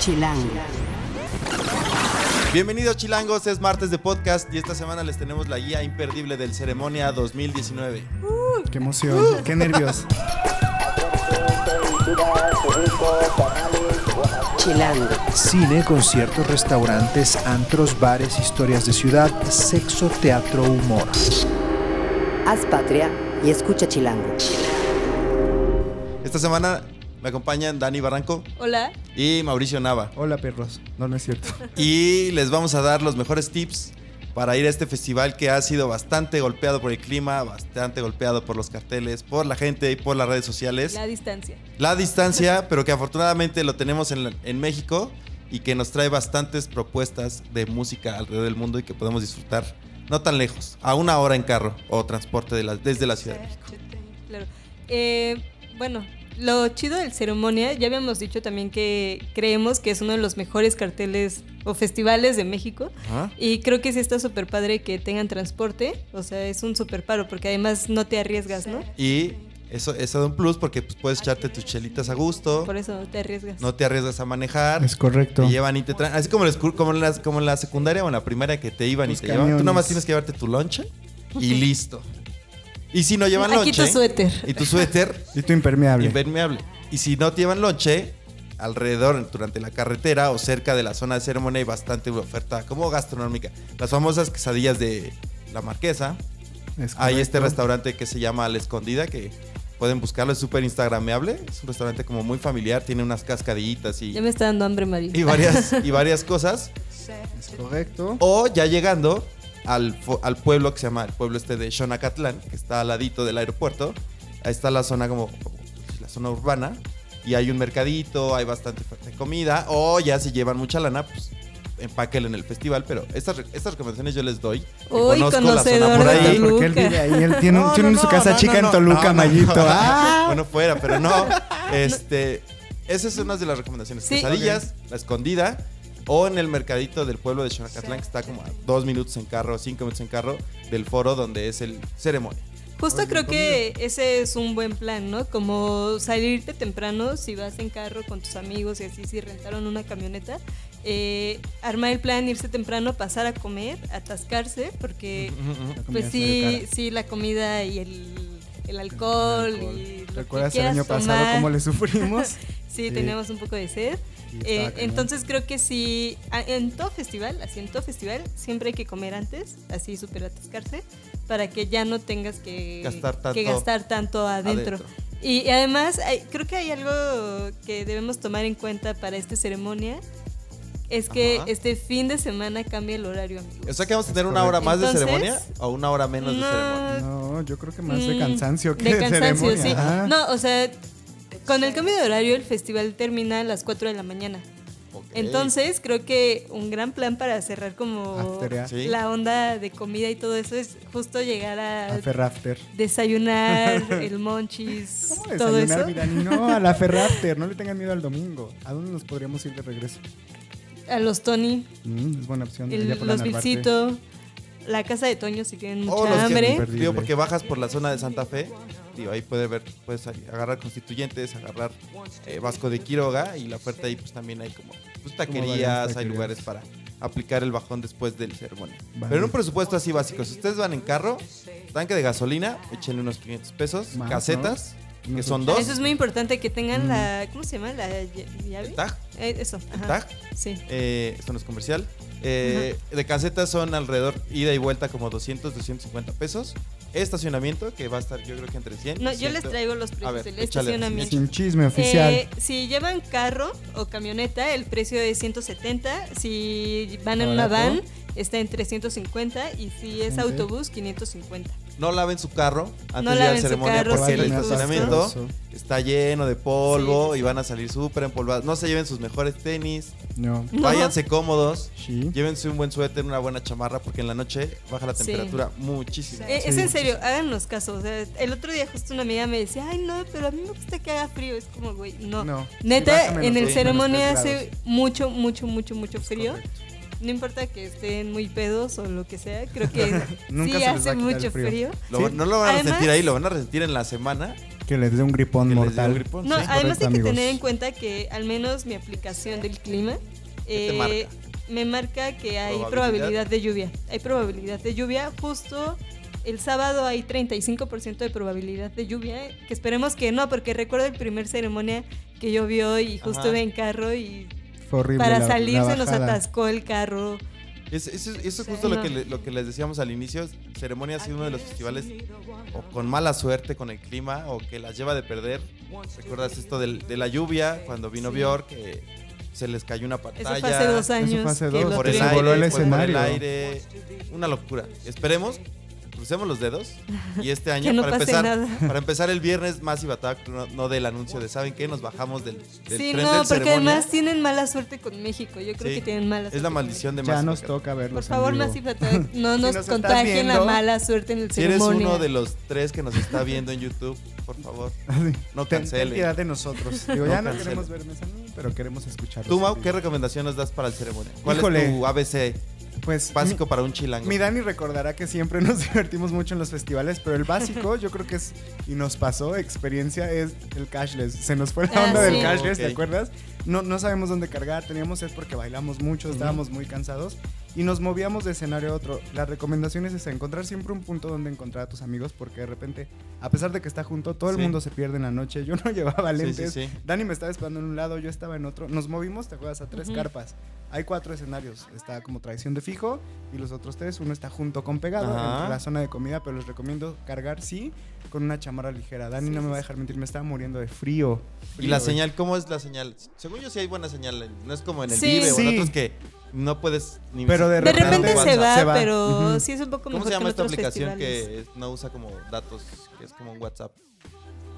Chilango. Bienvenidos chilangos, es martes de podcast y esta semana les tenemos la guía imperdible del Ceremonia 2019. Qué emoción, qué nervios. Chilango. Cine, conciertos, restaurantes, antros, bares, historias de ciudad, sexo, teatro, humor. Haz patria y escucha Chilango. Esta semana me acompañan Dani Barranco Hola. y Mauricio Nava Hola perros. No, no es cierto. y les vamos a dar los mejores tips para ir a este festival que ha sido bastante golpeado por el clima, bastante golpeado por los carteles, por la gente y por las redes sociales. La distancia. La distancia, pero que afortunadamente lo tenemos en, en México y que nos trae bastantes propuestas de música alrededor del mundo y que podemos disfrutar no tan lejos, a una hora en carro o transporte de la- desde la Ciudad de México. Claro. Eh, bueno, lo chido del ceremonia, ya habíamos dicho también que creemos que es uno de los mejores carteles o festivales de México. Ajá. Y creo que sí está súper padre que tengan transporte. O sea, es un súper paro porque además no te arriesgas, ¿no? Y eso, eso da un plus porque pues, puedes echarte tus chelitas a gusto, Por eso no te arriesgas. no te arriesgas a manejar. Es correcto. Te llevan y te traen. Así como, la como, en las- como en la secundaria o en la primaria que te iban Tus y te llevaban. Tú nomás tienes que llevarte tu lonche y listo. Y si no llevan Aquí lonche. tu suéter. Y tu suéter Y tu impermeable. impermeable. Y si no te llevan lonche, alrededor, durante la carretera o cerca de la zona de ceremonia hay bastante oferta como gastronómica. Las famosas quesadillas de la Marquesa. Es Hay este restaurante que se llama La Escondida, que pueden buscarlo, es súper instagrameable. Es un restaurante como muy familiar, tiene unas cascadillitas y, Ya me está dando hambre, Mario. y, varias, y varias cosas. Es correcto. O ya llegando al, al pueblo que se llama el pueblo este de Xonacatlán, que está al ladito del aeropuerto. Ahí está la zona como, la zona urbana. Y hay un mercadito, hay bastante oferta de comida. O ya si llevan mucha lana, pues empáquenlo en el festival. Pero estas, estas recomendaciones yo les doy. Uy, conozco la zona conocedor por ahí. Toluca. Porque él vive ahí. Él tiene, No, tiene no, su no, casa no, chica no, en. Toluca, Mayito. no. ¡Ah! Bueno, fuera, pero no. Este, esa es una de las recomendaciones. Sí. Quesadillas, la escondida, o en el mercadito del pueblo de Xonacatlán, que está como a dos minutos en carro, cinco minutos en carro del foro donde es el ceremonia. Justo creo que ese es un buen plan, ¿no? Como salirte temprano si vas en carro con tus amigos y así, si rentaron una camioneta, eh, armar el plan, irse temprano, pasar a comer, atascarse, porque pues es sí, sí, la comida y el, el alcohol, El alcohol. y ¿Recuerdas el año pasado tomar. cómo le sufrimos? Sí, Sí. teníamos un poco de sed. Eh, entonces creo que sí, a- en todo festival, así en todo festival, siempre hay que comer antes, así súper atascarse, para que ya no tengas que Gastar tanto que gastar tanto adentro. adentro. Y, y además, hay- creo que hay algo que debemos tomar en cuenta para esta ceremonia, es que Ajá. este fin de semana cambia el horario, amigos. O sea que vamos a tener una hora más de Entonces- ceremonia o una hora menos de No, ceremonia. No, yo creo que más de Mm, cansancio que de de, cansancio, ceremonia. sí. Ajá. No, o sea, con el cambio de horario el festival termina a las 4 de la mañana. Entonces, creo que un gran plan para cerrar como. Sí. la onda de comida y todo eso es justo llegar a A Ferrafter. desayunar, el monchis, ¿Cómo todo eso. No, a la Ferrafter. No le tengan miedo al domingo. ¿A dónde nos podríamos ir de regreso? A los Tony, Mm, es buena opción. el- los. Vilcito, la casa de Toño si tienen O mucha los que- hambre. Porque bajas por la zona de Santa Fe, digo, ahí puedes ver, puedes agarrar constituyentes, agarrar eh, Vasco de Quiroga y la oferta ahí pues también hay como pues, taquerías, hay taquerías. lugares para aplicar el bajón después del ceremonia. Vale. Pero en un presupuesto así básico, si ustedes van en carro, tanque de gasolina, échenle unos 500 pesos, Más, casetas, que son dos, Eso es muy importante que tengan Mm. la, ¿cómo se llama? La ll- llave. el tag, Eh, eso, el ajá. tag, Sí. eh, esto no es comercial. Eh, de casetas son alrededor ida y vuelta como 200, 250 pesos. Estacionamiento, que va a estar yo creo que entre 100. y No, yo les 100. traigo los A precios ver, del estacionamiento. Sin chisme oficial. Eh, si llevan carro o camioneta, el precio es 170. Si van en una van, está en 350. Y si es autobús, 550. No laven su carro antes No de ir a la ceremonia carro, porque el estacionamiento está lleno de polvo Sí, sí, y van a salir súper empolvados. No se lleven sus mejores tenis, No. Váyanse cómodos, Sí. llévense un buen suéter, una buena chamarra porque en la noche baja la Sí. temperatura muchísimo. Eh, Es Sí. en serio, háganos caso. O sea, el otro día justo una amiga me decía, ay no, pero a mí me gusta que haga frío. Es como, güey, no. No. Neta, menos en el ceremonia tres hace mucho, mucho, mucho, mucho frío. No importa que estén muy pedos o lo que sea, creo que Nunca sí se hace mucho frío. frío. Lo- Sí. No lo van a Además- resentir ahí, lo van a resentir en la semana Que les dé un gripón que les dé mortal. un gripón. No, sí. además correcto, hay que amigos. tener en cuenta que al menos mi aplicación del clima ¿Qué te eh, marca? me marca que hay ¿Probabilidad? probabilidad de lluvia. Hay probabilidad de lluvia. Justo el sábado hay 35% de probabilidad de lluvia. Que esperemos que no, porque recuerdo el primer ceremonia que llovió y justo iba en carro y Fue horrible. para la- salir la se nos atascó el carro. Es- Eso, eso es Sí, justo lo, no. que lo que les decíamos al inicio. Ceremonia ha sido uno de los festivales o con mala suerte con el clima o que las lleva de perder. ¿Recuerdas esto del- de la lluvia cuando vino Sí. Bjork? Que se les cayó una Eso pantalla. fue hace dos años. fue hace dos, por el Se tuvimos. voló el aire, fue por el escenario. aire. Una locura. Esperemos, crucemos los dedos y este año no para empezar, nada. para empezar el viernes Massive Attack no, no del anuncio de saben qué nos bajamos del, del Sí, tren no, del porque ceremonia. además tienen mala suerte con México. Yo creo Sí. que tienen mala suerte. es la maldición de Ya Massive nos Attack. toca verlos. Por favor. Massive Attack, no nos, nos estás contagien la mala suerte en el Si eres ceremonia. uno de los tres que nos está viendo en YouTube, por favor, no Ten, ten cancele. piedad de nosotros. Digo, No ya no cancele. queremos ver Mesa Nu, pero queremos escucharlos. Tú, Mau, ¿qué recomendación nos das para el ceremonia? ¿Cuál Híjole. es tu ABC Pues básico para un chilango? Mi Dani recordará que siempre nos divertimos mucho en los festivales, pero el básico, yo creo que es, y nos pasó, experiencia, es el cashless. Se nos fue la Ah, onda del cashless, ¿te acuerdas? No, no sabemos dónde cargar, teníamos sed porque bailamos mucho, estábamos muy cansados y nos movíamos de escenario a otro. La recomendación es esa, encontrar siempre un punto donde encontrar a tus amigos porque de repente, a pesar de que está junto, todo el Sí. mundo se pierde en la noche. Yo no llevaba Sí, sí, lentes. sí. Dani me estaba esperando en un lado, yo estaba en otro. Nos movimos, ¿te acuerdas? A tres carpas. Hay cuatro escenarios. Está como tradición de fijo y los otros tres. Uno está junto con pegado Ajá. entre la zona de comida, pero les recomiendo cargar, sí, con una chamarra ligera. Dani Sí, no me va a dejar mentir, me estaba muriendo de frío. ¿Y la Frío, señal? ¿Cómo es la señal? Según yo sí hay buena señal. No es como en el Sí. Vive o en otros que no puedes ni Pero de De repente repente se va, se va. pero Ujú. sí es un poco ¿Cómo mejor se llama que esta aplicación festivales. que no usa como datos, que es como un WhatsApp?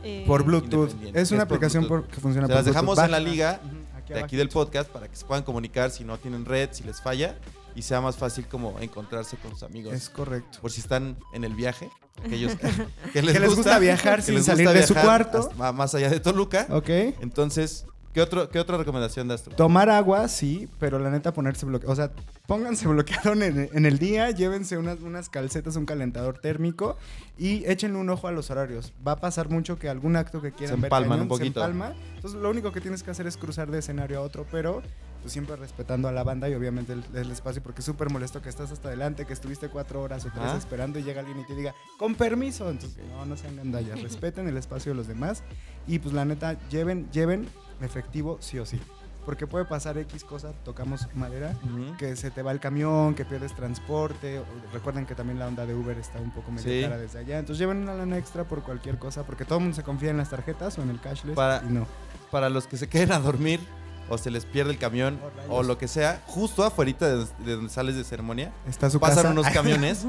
Eh, Por Bluetooth. Es una Es por aplicación Bluetooth. por- que funciona Se por las dejamos en la liga aquí de aquí del podcast para que se puedan comunicar si no tienen red, si les falla y sea más fácil como encontrarse con sus amigos. Es correcto. Por si están en el viaje, aquellos que les, Que les gusta viajar que sin les salir gusta de su viajar cuarto. hasta- más allá de Toluca. Ok. Entonces, ¿qué, otro, ¿qué otra recomendación das tú? Tomar agua, sí, pero la neta ponerse bloqueador. O sea, pónganse bloqueador en, en el día, llévense unas, unas calcetas, un calentador térmico y échenle un ojo a los horarios. Va a pasar mucho que algún acto que quieran Se ver empalman cañón, un poquito. Se empalma. Entonces, lo único que tienes que hacer es cruzar de escenario a otro, pero pues, siempre respetando a la banda y obviamente el, el espacio, porque es súper molesto que estás hasta adelante, que estuviste cuatro horas o tres Ajá. esperando y llega alguien y te diga, con permiso. Entonces, no, no sean gandallas, respeten el espacio de los demás y pues la neta, lleven, lleven efectivo sí o sí. Porque puede pasar X cosa, tocamos madera, que se te va el camión, que pierdes transporte. Recuerden que también la onda de Uber está un poco medio Sí. cara desde allá. Entonces lleven una lana extra por cualquier cosa, porque todo el mundo se confía en las tarjetas o en el cashless. Para- y no. Para los que se queden a dormir o se les pierde el camión Oh, o lo que sea, justo afuera de, de donde sales de ceremonia, Está su pasan casa. unos camiones,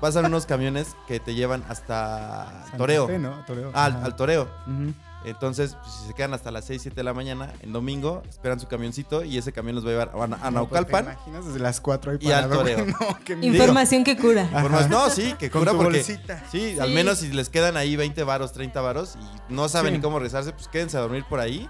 pasan unos camiones que te llevan hasta Toreo. Fe, ¿no? Toreo. Ah, al, al Toreo. Ujú. Entonces, pues, si se quedan hasta las 6, 7 de la mañana, en domingo, esperan su camioncito y ese camión los va a llevar a, pues, ¿te Naucalpan. imaginas desde las 4 ahí Y al toreo. No. Información que cura. Ajá. No, sí, que cura porque. bolsita. Sí, al Sí. menos si les quedan ahí 20 varos, 30 varos y no saben Sí. ni cómo rezarse, pues quédense a dormir por ahí.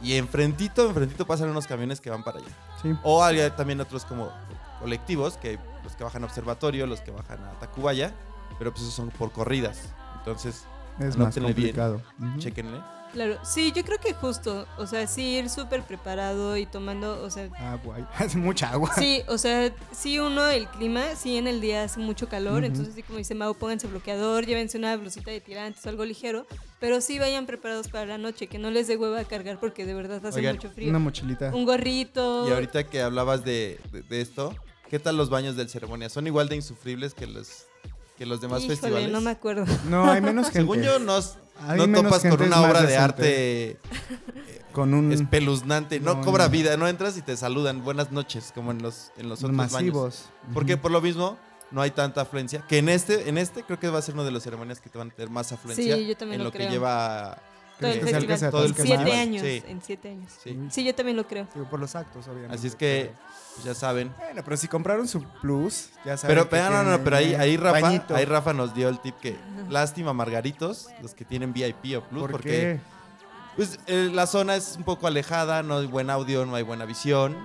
Y enfrentito, enfrentito pasan unos camiones que van para allá. Sí. O hay también otros como colectivos, que los que bajan a Observatorio, los que bajan a Tacubaya, pero pues esos son por corridas. Entonces, Es más bien. complicado. Chequenle. Claro, sí, yo creo que justo, o sea, sí ir súper preparado y tomando, o sea, Agua. ahí. Hace mucha agua. sí, o sea, sí uno, el clima, sí en el día hace mucho calor, entonces sí como dice Mau, pónganse bloqueador, llévense una blusita de tirantes o algo ligero, pero sí vayan preparados para la noche, que no les dé hueva a cargar porque de verdad hace Oigan, mucho frío. Una mochilita. Un gorrito. Y ahorita que hablabas de, de- de esto, ¿qué tal los baños del ceremonia? ¿Son igual de insufribles que los, que los demás Híjole, festivales? no me acuerdo. No, hay menos gente. Según yo, no, Hay no menos topas con gente, es una más obra de decente. arte Con un espeluznante. No, No, cobra no. vida, no entras y te saludan. Buenas noches, como en los, en los otros baños. masivos. Porque por lo mismo no hay tanta afluencia. Que en este, en este creo que va a ser una de las ceremonias que te van a tener más afluencia. Sí, yo también en lo lo, que creo. lleva Todo el que sea el que festival. se todo el atasque siete más. años, Sí. en siete años. Sí. Sí, yo también lo creo. Digo, por los actos, obviamente. Así es que, pues, ya saben. Bueno, pero si compraron su plus, ya saben. Pero, que pero, no, no, pero ahí, ahí Rafa, bañito. ahí Rafa nos dio el tip que lástima Margaritos, los que tienen VIP o Plus, ¿Por porque qué? pues, eh, la zona es un poco alejada, no hay buen audio, no hay buena visión.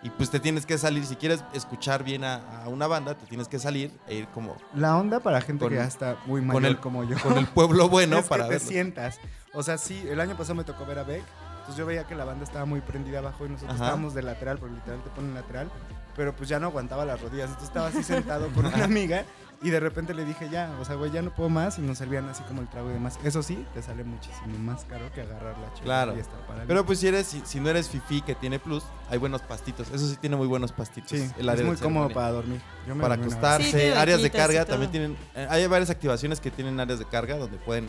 Y pues te tienes que salir, si quieres escuchar bien a, a una banda, te tienes que salir e ir como La onda para gente Con- que ya está muy con mayor el- como yo. con el pueblo bueno es que para te verlo. sientas. O sea, sí, el año pasado me tocó ver a Beck. Entonces yo veía que la banda estaba muy prendida abajo y nosotros Ajá. estábamos de lateral, porque literal te ponen lateral. Pero pues ya no aguantaba las rodillas. Entonces estaba así sentado con una amiga y de repente le dije ya, o sea, güey, ya no puedo más. Y nos servían así como el trago y demás. Eso sí, te sale muchísimo más caro que agarrar la chela Claro. y estar parado. Pero pues si eres, si, si no eres fifi que tiene plus, hay buenos pastitos. Eso sí tiene muy buenos pastitos. sí, el área es muy de cómodo para dormir. Yo me para acostarse, Sí, áreas de carga también tienen. eh, hay varias activaciones que tienen áreas de carga donde pueden,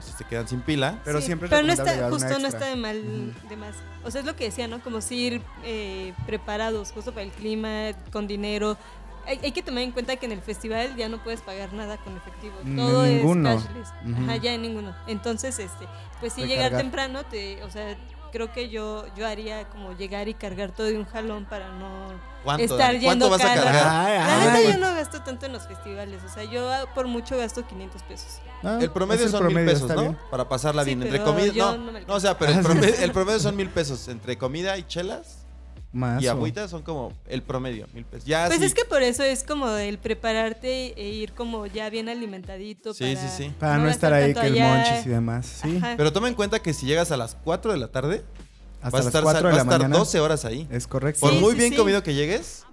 si se quedan sin pila. Pero Sí, siempre pero no está, justo no está de mal de más. O sea, es lo que decía, ¿no? Como si ir eh, preparados justo para el clima, con dinero. Hay, hay que tomar en cuenta que en el festival ya no puedes pagar nada con efectivo. Mm, Todo en es ninguno. cashless. Ajá, ya en ninguno. Entonces, este, pues sí, Recargar. llegar temprano, te, o sea, creo que yo, yo haría como llegar y cargar todo de un jalón para no ¿Cuánto, estar Dani? ¿Cuánto yendo vas a cada- cargar? Ay, La ay. neta yo no gasto tanto en los festivales, o sea, yo por mucho gasto 500 pesos. Ah, El promedio son mil pesos, ¿no? bien. Para pasarla Sí, bien. Entre pero comida. yo No, no me no, o sea, pero el alcanza. promedio, el promedio son mil pesos. Entre comida y chelas Más. y o- agüita son como el promedio, mil pesos. Ya Pues sí- es que por eso es como el prepararte e ir como ya bien alimentadito. Sí, para, sí, sí. Para no, estar gastar ahí que el allá. monchis y demás. Sí. Ajá. Pero toma en cuenta que si llegas a las 4 de la tarde, Hasta vas a las estar, 4 de vas la estar mañana. 12 horas ahí. Es correcto. Por Sí, muy sí, bien sí. comido que llegues,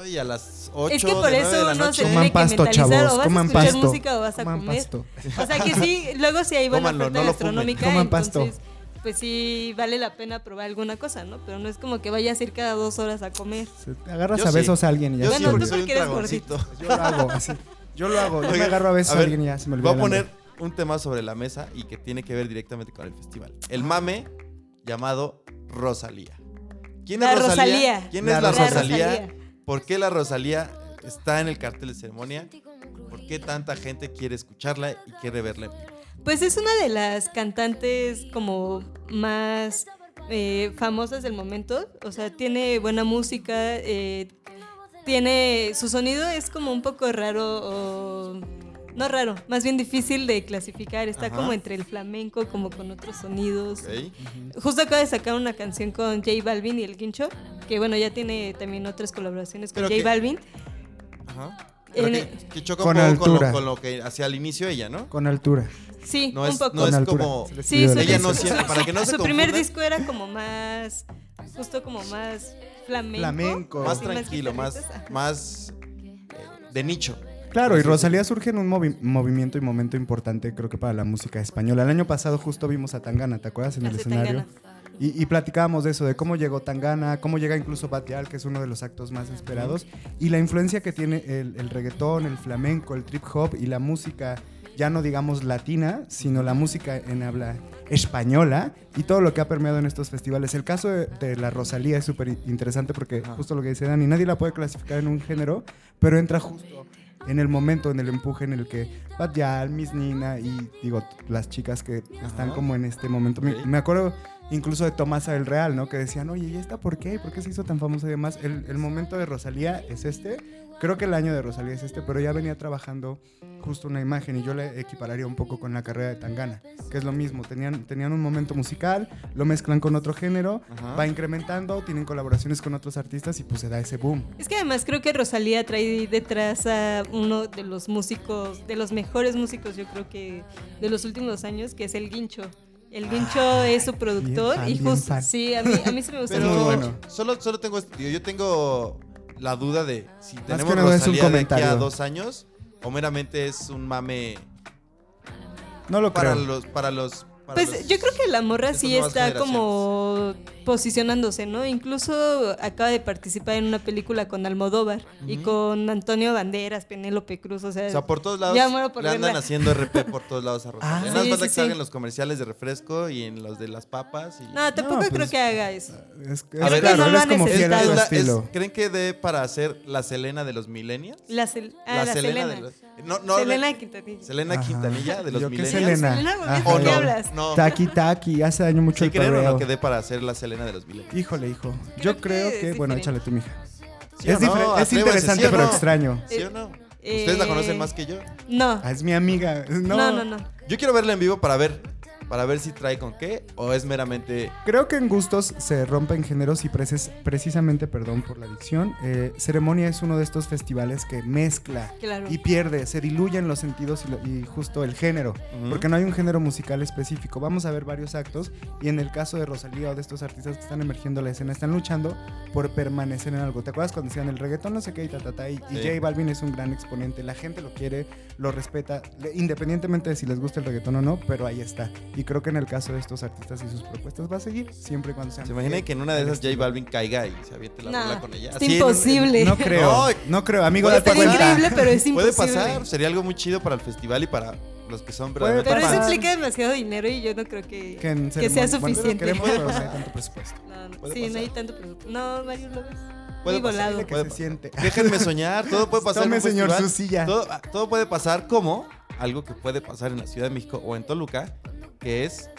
ay, a las 8 Es que por de eso 9 de la uno noche. se Coman tiene que pasto, mentalizar chavos. o vas Coman a escuchar pasto. música o vas a Coman comer. pasto. O sea que sí, luego sí hay buena Cómanlo, oferta no gastronómica, Coman pasto. entonces pues sí vale la pena probar alguna cosa, ¿no? Pero no es como que vayas a ir cada dos horas a comer. Se- te agarras Yo a sí. besos a alguien y ya Yo sí, porque tú olvida. soy un porque eres dragoncito. Yo lo hago así. Yo lo hago. Yo me agarro a besos a, alguien y ya se me olvida. Voy a poner un tema sobre la mesa y que tiene que ver directamente con el festival. El mame llamado Rosalía. ¿Quién La es Rosalía? Rosalía. ¿Quién La es la Rosalía. Rosalía? ¿Por qué la Rosalía está en el cartel de ceremonia? ¿Por qué tanta gente quiere escucharla y quiere verla en vivo? Pues es una de las cantantes como más eh, famosas del momento. O sea, tiene buena música, eh, tiene... Su sonido es como un poco raro o... No raro, más bien difícil de clasificar. Está Ajá. como entre el flamenco, como con otros sonidos. Justo acaba de sacar una canción con J Balvin y el Guincho, que bueno, ya tiene también otras colaboraciones con J que- Balvin. Ajá. Que, que choca Con un poco con lo, altura. con lo que hacía al inicio ella, ¿no? Con altura. Sí, No un es, poco. no es altura. como... Sí, su, la Ella no siempre, para que no se su primer disco era como más, justo como más flamenco. Flamenco. más Sí, tranquilo, más, más eh, de nicho. Claro, y Rosalía surge en un movi- movimiento y momento importante, creo que para la música española. El año pasado justo vimos a Tangana, ¿te acuerdas? En el Hace escenario. Tangana. Y, y platicábamos de eso, de cómo llegó Tangana, cómo llega incluso Batial, que es uno de los actos más esperados, y la influencia que tiene el, el reggaetón, el flamenco, el trip hop y la música, ya no digamos latina, sino la música en habla española y todo lo que ha permeado en estos festivales. El caso de, de la Rosalía es súper interesante porque justo lo que dice Dani, nadie la puede clasificar en un género, pero entra justo en el momento, en el empuje en el que Batial, Miss Nina y digo, las chicas que están Ajá. como en este momento. Me, me acuerdo incluso de Tomasa del Real, ¿no? Que decían, oye, ¿y esta por qué? ¿Por qué se hizo tan famosa y demás? El, el momento de Rosalía es este. Creo que el año de Rosalía es este, pero ya venía trabajando justo una imagen y yo le equipararía un poco con la carrera de Tangana, que es lo mismo. Tenían, tenían un momento musical, lo mezclan con otro género, Ajá. va incrementando, tienen colaboraciones con otros artistas y pues se da ese boom. Es que además creo que Rosalía trae detrás a uno de los músicos, de los mejores músicos, yo creo que de los últimos años, que es el Guincho. El Guincho es su productor fan, y bien justo, fan. sí, a mí, a mí se me gusta Pero mucho. bueno. solo, solo tengo este- yo tengo la duda de si que tenemos nada es un Rosalía de aquí a dos años o meramente es un mame No lo para creo. los para los Pues los- yo creo que la morra sí está como posicionándose, ¿no? Incluso acaba de participar en una película con Almodóvar y con Antonio Banderas, Penélope Cruz, o sea, o sea, por todos lados Ya muero por le andan verla. haciendo RP por todos lados a Rosalía. Ah, más sí, sí, que sí. hagan los comerciales de refresco y en los de las papas y no, tampoco No, creo pues, que haga eso. Es, A es ver, claro, no es como fiel a su Es la- es- estilo. ¿Creen que dé para hacer la Selena de los millennials? La, Sel- ah, la, Selena. de los no, no, Selena Quintanilla. Selena Ajá. Quintanilla de los Yo qué millennials. Selena. Selena, ¿por qué? Ajá. ¿O ¿De no? qué hablas? No. Taki Taki, hace daño mucho ¿Sí el creen o no que dé para hacer la Selena de los millennials? Híjole, hijo. Yo que creo que, bueno, échale tu mija. ¿Sí o es, no? diferente- es interesante, ¿sí o pero no? extraño. ¿Sí o no? ¿Ustedes la conocen más que yo? No. Ah, es mi amiga. No, no, no, no. Yo quiero verla en vivo para ver para ver si trae con qué o es meramente Creo que en gustos se rompen géneros y preces- precisamente, perdón por la dicción, eh, Ceremonia es uno de estos festivales que mezcla Claro. y pierde, se diluyen los sentidos y, lo- y justo el género, porque no hay un género musical específico. Vamos a ver varios actos y en el caso de Rosalía o de estos artistas que están emergiendo a la escena, están luchando por permanecer en algo. ¿Te acuerdas cuando decían el reggaetón no sé qué y ta, ta, ta, y, y Sí. J Balvin es un gran exponente, la gente lo quiere, lo respeta, le- independientemente de si les gusta el reggaetón o no, pero ahí está. Y creo que en el caso de estos artistas y sus propuestas va a seguir siempre y cuando sean se imagina que en una de esas J. Balvin caiga y se aviente la Nah, rola con ella. está Así en un- imposible. No creo, No, no creo, amigo, puede cuenta. increíble, pero es Puede imposible. pasar, sería algo muy chido para el festival y para los que son Puede verdaderamente Pero eso implica demasiado dinero y yo no creo que, Que, en que ceremonia- sea bueno, suficiente. queremos, pero no hay tanto presupuesto. No, no, Puede sí, no hay tanto presupuesto. No, Mario lo ves. Puede Muy pasar, volado. que puede se siente. Déjenme soñar, todo puede pasar Tome, en señor, su silla. Todo, ah, todo puede pasar como algo que puede pasar en la Ciudad de México o en Toluca, que es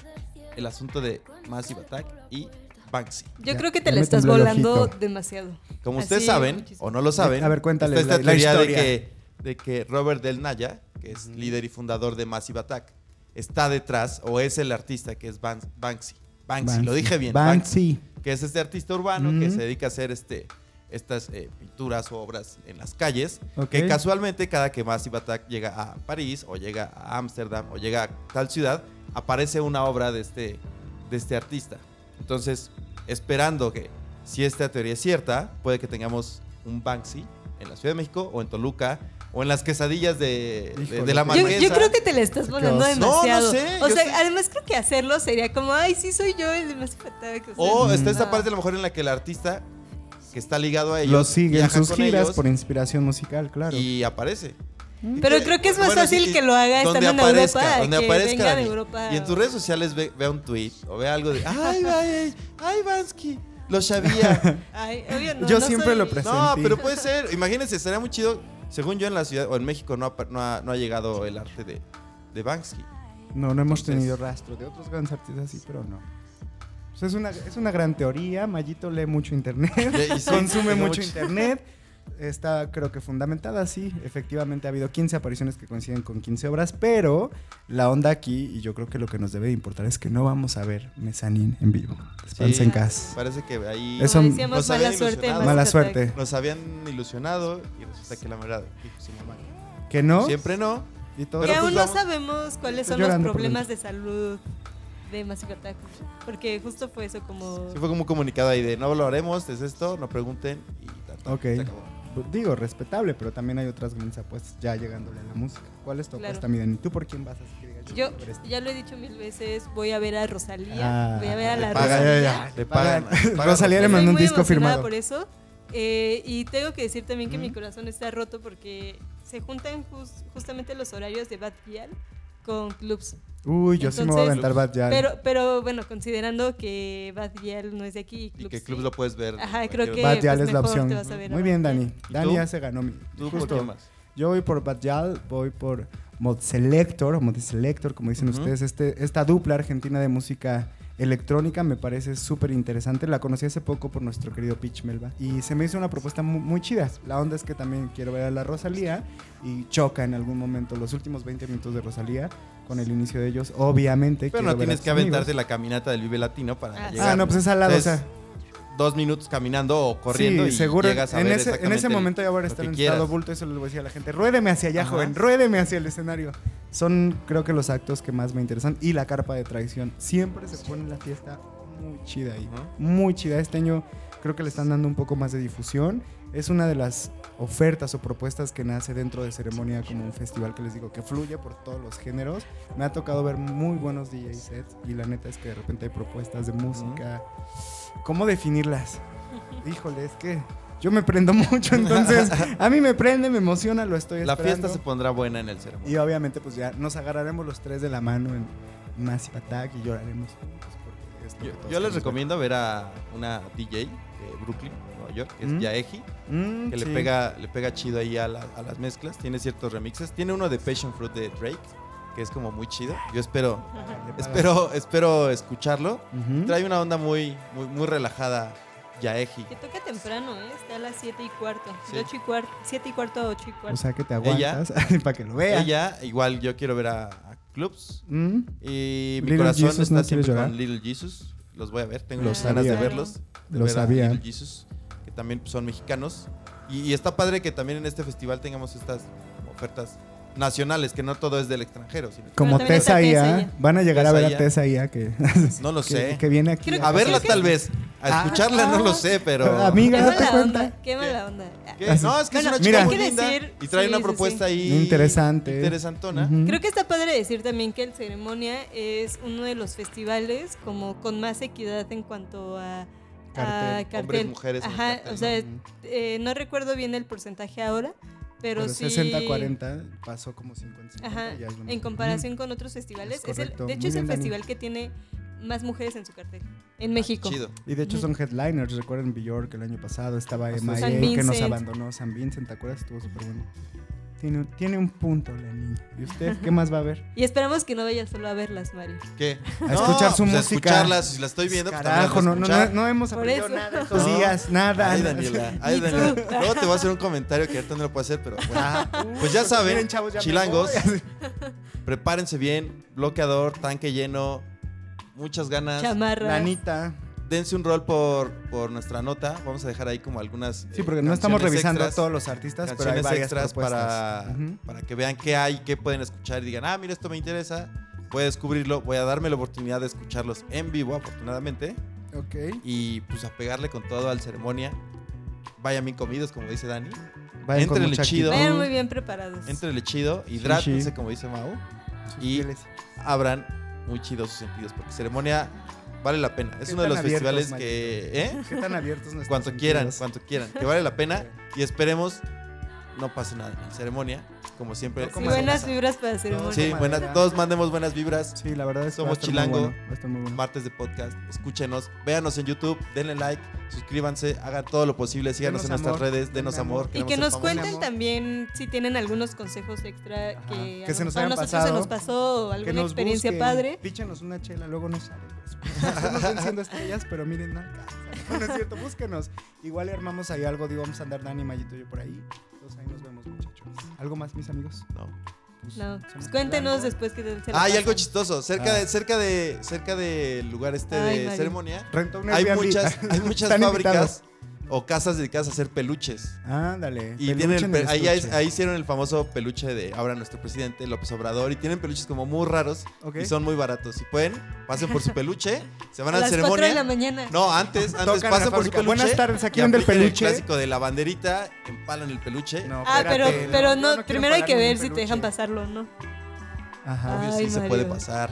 el asunto de Massive Attack y Banksy. Yo Ya, creo que te la estás volando demasiado. Como Así, ustedes saben, muchísimo. o no lo saben, A ver, cuéntales está esta la- la teoría de historia. que, de que Robert Del Naya, que es líder y fundador de Massive Attack, está detrás o es el artista que es Ban- Banksy. Banksy, lo dije bien. Banksy. que es este artista urbano que se dedica a hacer este, estas eh, pinturas o obras en las calles. Que casualmente cada que Massive Attack llega a París o llega a Ámsterdam o llega a tal ciudad, aparece una obra de este, de este artista. Entonces, esperando que si esta teoría es cierta, puede que tengamos un Banksy en la Ciudad de México o en Toluca o en las quesadillas de, de- Híjole. de la Yo, marquesa. yo creo que te la estás. No, no demasiado. sé, o yo sea, sé. además creo que hacerlo sería como, ay, sí soy yo el más Attack. O sea, está esta no. parte a lo mejor en la que el artista que está ligado a ellos Los sigue en sus giras ellos por inspiración musical, claro. y aparece. Pero Y creo que es más bueno, fácil sí, que lo haga estando en aparezca, Europa. donde que aparezca venga de. Europa. Y en tus redes sociales ve, vea un tweet o vea algo de ay, ay, ay, Vansky, lo sabía. Ay, obvio, no, Yo no siempre soy- lo presento. no, Presentí. pero puede ser. Imagínense, sería muy chido. Según yo en la ciudad o en México no ha, no ha, no ha llegado el arte de, de Banksy. No, no hemos Entonces- tenido rastro de otros grandes artistas así, pero no. Pues es, una, es una gran teoría. Mayito lee mucho internet, Y- y sí, consume tengo mucho internet. Está, creo que fundamentada, sí. Efectivamente, ha habido 15 apariciones que coinciden con 15 obras, pero la onda aquí, y yo creo que lo que nos debe importar es que no vamos a ver Mezanin en vivo. Sí. en casa. Parece que ahí Eso- Como decíamos, nos mala habían suerte. ilusionado. Mala suerte. nos habían ilusionado y resulta que la verdad dijo su mamá. Que no. Siempre no. Y todo. Que Pero aún pues no sabemos cuáles son los problemas de salud de Massive Attack. Porque justo fue eso como... Sí fue como un comunicado ahí de no lo haremos, es esto, no pregunten y ta, ta, Ok. se acabó. Digo, respetable, pero también hay otras grandes apuestas ya llegándole a la música. ¿Cuál es tu Claro. apuesta, Dani? ¿Tú por quién vas? Que digas, Yo este. ya lo he dicho mil veces, voy a ver a Rosalía, Ah, voy a ver a la pagan, Rosalía. ya, ya. Le pagan. Rosalía le mandó un disco firmado. por eso. Eh, y tengo que decir también que mi corazón está roto porque se juntan jus- justamente los horarios de Bad Gyal con clubs. Uy, yo sí me voy a aventar Bad Gyal. Pero, pero bueno, considerando que Bad Gyal no es de aquí, Y clubs que club sí. lo puedes ver. Ajá, creo que-. Bad Gyal pues es la opción. te vas a ver a Muy bien. Dani. ¿Y Dani ya se ganó mi. ¿Tú por Justo. quién vas? Yo voy por Bad Gyal, voy por Mod Selector, o Mod Selector, como dicen ustedes. Este, esta dupla argentina de música electrónica me parece súper interesante. La conocí hace poco por nuestro querido Pitch Melba. Y se me hizo una propuesta mu- muy, chida. La onda es que también quiero ver a la Rosalía y choca en algún momento los últimos 20 minutos de Rosalía con el inicio de ellos. Obviamente. Pero no tienes que amigos. aventarte la caminata del Vive Latino para Ah, llegar. Ah, no, pues es al lado, o sea. Dos minutos caminando o corriendo sí, y seguro. llegas a en, ver ese, en ese momento ya voy a estar en estado bulto, eso les voy a decir a la gente. Ruédeme hacia allá, Ajá. joven, ruédeme hacia el escenario. Son, creo que, los actos que más me interesan. Y la carpa de traición. Siempre se pone la fiesta muy chida ahí. Ujú. Muy chida. Este año creo que le están dando un poco más de difusión. Es una de las ofertas o propuestas que nace dentro de ceremonia como un festival que les digo que fluye por todos los géneros. Me ha tocado ver muy buenos DJ sets y la neta es que de repente hay propuestas de música. ¿Cómo definirlas? Híjole, es que yo me prendo mucho, entonces a mí me prende, me emociona, lo estoy La esperando. fiesta se pondrá buena en el ceremonia. Y obviamente pues ya nos agarraremos los tres de la mano en Massive Attack y lloraremos juntos porque es lo Yo, que todos yo les recomiendo ver a una DJ de Brooklyn, Nueva York, que es Mm. Yaeji, Mm, que sí. le, pega, le pega chido ahí a, la- a las mezclas. Tiene ciertos remixes. Tiene uno de Passion Fruit de Drake, que es como muy chido. Yo espero, espero, espero escucharlo. Trae una onda muy, muy, muy relajada, Yaeji. Que toca temprano, ¿eh? Está a las 7 y cuarto. Sí. De 8 y cuarto. 7 y cuarto a 8 y O cuarto. sea que te aguantas para que lo vea. Ella, igual yo quiero ver a clubs. ¿Mm? Y mi Little corazón Jesus, está ¿no siempre con Little Jesus. Los voy a ver, tengo Lo muchas ganas sabía. de verlos. De Lo ver a sabía. Little Jesus, que también son mexicanos. Y, y está padre que también en este festival tengamos estas ofertas nacionales, que no todo es del extranjero. sino que- Como Tessa Ia. Tessa Ia. Van a llegar a ver a Tessa que, no lo que, sé. que viene aquí. Creo a verla que- tal vez. A Ah. escucharla no lo sé, pero... Amiga, Qué date cuenta. onda, qué mala onda. ¿Qué? No, es que Bueno, es una mira. chica muy que linda decir- y trae sí, una sí, propuesta sí. ahí Interesante. interesantona. Ujú. Creo que está padre decir también que el Ceremonia es uno de los festivales como con más equidad en cuanto a Cartel. a cartel. Hombres, mujeres Ajá, cartel, o sea, ¿no? eh, no recuerdo bien el porcentaje ahora, pero, Pero sí 60-40 pasó como 50-50. Ajá, ya es lo en comparación con otros festivales, Es es el- de hecho Muy es el bien, Dani. festival que tiene más mujeres en su cartel en México. Chido. Y de hecho son headliners, recuerden Bjork el año pasado, estaba Emma E, que nos abandonó, San Vincent, ¿te acuerdas? Estuvo súper bueno. Tiene, tiene un punto la niña. ¿Y usted qué más va a ver? Y esperamos que no vaya solo a verlas, Mario. ¿Qué? A escuchar su pues A música. escucharlas, si la estoy viendo, pues Carajo, a no, no, no, no hemos Por aprendido eso. nada estos No. días, nada. Ay, Daniela, ay. Daniela. Luego te voy a hacer un comentario que ahorita no lo puedo hacer, pero bueno. Ah, Pues ya uh, saben, miren, chavos, ya me chilangos, prepárense bien, bloqueador, tanque lleno, muchas ganas. Chamarra. Lanita. Dense un rol por, por nuestra nota. Vamos a dejar ahí como algunas. Sí, eh, porque no estamos revisando a todos los artistas, pero hay varias extras para, para que vean qué hay, qué pueden escuchar y digan, ah, mira, esto me interesa. Voy a descubrirlo, voy a darme la oportunidad de escucharlos en vivo, afortunadamente. Ok. Y pues a pegarle con todo al ceremonia. Vayan bien comidos, como dice Dani. Vayan mucha chido. Vayan muy bien preparados. Éntrenle chido, Sí, hidrátense, sí. como dice Mau. Sus y- fieles. Abran muy chidos sus sentidos, porque ceremonia vale la pena. Es ¿Qué uno de los festivales que. ¿Eh? ¿Qué tan abiertos nuestros Cuanto quieran, cuanto quieran. Que vale la pena. Y esperemos no pase nada en ceremonia. Como siempre. No Sí, buenas vibras para ceremonia. Sí, Toma buenas, todos mandemos buenas vibras. Sí, la verdad es que Somos a chilango. Muy bueno, a muy bueno. Martes de podcast. Escúchenos, véanos en YouTube, denle like, suscríbanse, hagan todo lo posible, síganos Denos en nuestras amor, redes, denos amor. amor. Y que nos cuenten amor. también si tienen algunos consejos extra Ajá. que, a Que se lo nos a nosotros pasado. se nos pasó o alguna nos experiencia busquen, padre. Píchenos una chela, luego no sale. pues. Estamos venciendo estrellas, pero miren, no alcanza. No, no es cierto, búsquenos. Igual armamos ahí algo, digo, vamos a andar Dani, Mayito y yo por ahí. Entonces ahí nos vemos, muchachos. ¿Algo más, mis amigos? No. Pues, No, pues cuéntenos después que se Ah, y la algo chistoso. Cerca Ah. de, cerca de, cerca del lugar este Ay, de Mario. ceremonia, Rentó un hay muchas, hay muchas fábricas invitados. O casas dedicadas a hacer peluches. Ándale. Y peluche tienen el en pe- el ahí, ahí hicieron el famoso peluche de ahora nuestro presidente López Obrador y tienen peluches como muy raros y son muy baratos. Si pueden, pasen por su peluche, se van a a la las 4 de la ceremonia. mañana. No, antes, antes Tocan pasen por su peluche. Buenas tardes, aquí y vende el peluche. El clásico de la banderita, empalan el peluche. No, ah, pero, espérate, pero no, primero hay que ver si te dejan peluche. pasarlo, ¿no? Ajá. Obvio Ay, sí se puede pasar.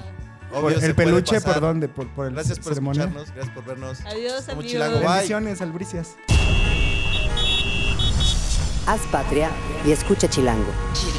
Obvio el peluche. ¿por dónde? Por, por el Gracias por ceremonia. escucharnos, gracias por vernos. Adiós, amigos. Bendiciones, albricias. Haz patria y escucha Chilango. Chilango.